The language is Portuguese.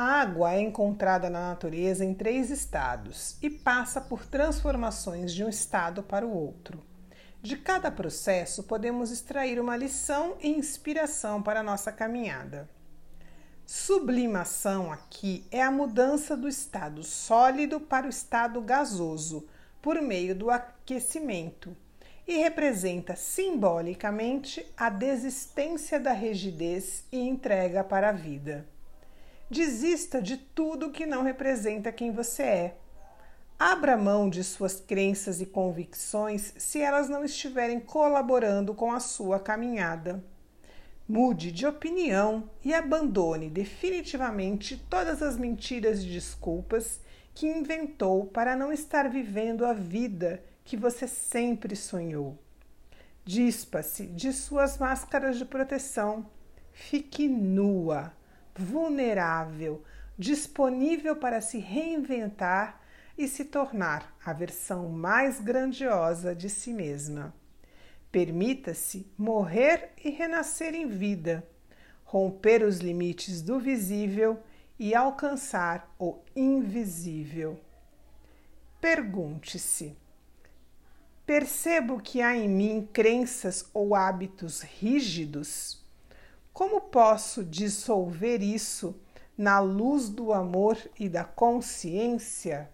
A água é encontrada na natureza em três estados e passa por transformações de um estado para o outro. De cada processo, podemos extrair uma lição e inspiração para a nossa caminhada. Sublimação aqui é a mudança do estado sólido para o estado gasoso por meio do aquecimento e representa simbolicamente a desistência da rigidez e entrega para a vida. Desista de tudo que não representa quem você é. Abra mão de suas crenças e convicções se elas não estiverem colaborando com a sua caminhada. Mude de opinião e abandone definitivamente todas as mentiras e desculpas que inventou para não estar vivendo a vida que você sempre sonhou. Dispa-se de suas máscaras de proteção. Fique nua vulnerável, disponível para se reinventar e se tornar a versão mais grandiosa de si mesma. Permita-se morrer e renascer em vida, romper os limites do visível e alcançar o invisível. Pergunte-se: percebo que há em mim crenças ou hábitos rígidos? Como posso dissolver isso na luz do amor e da consciência?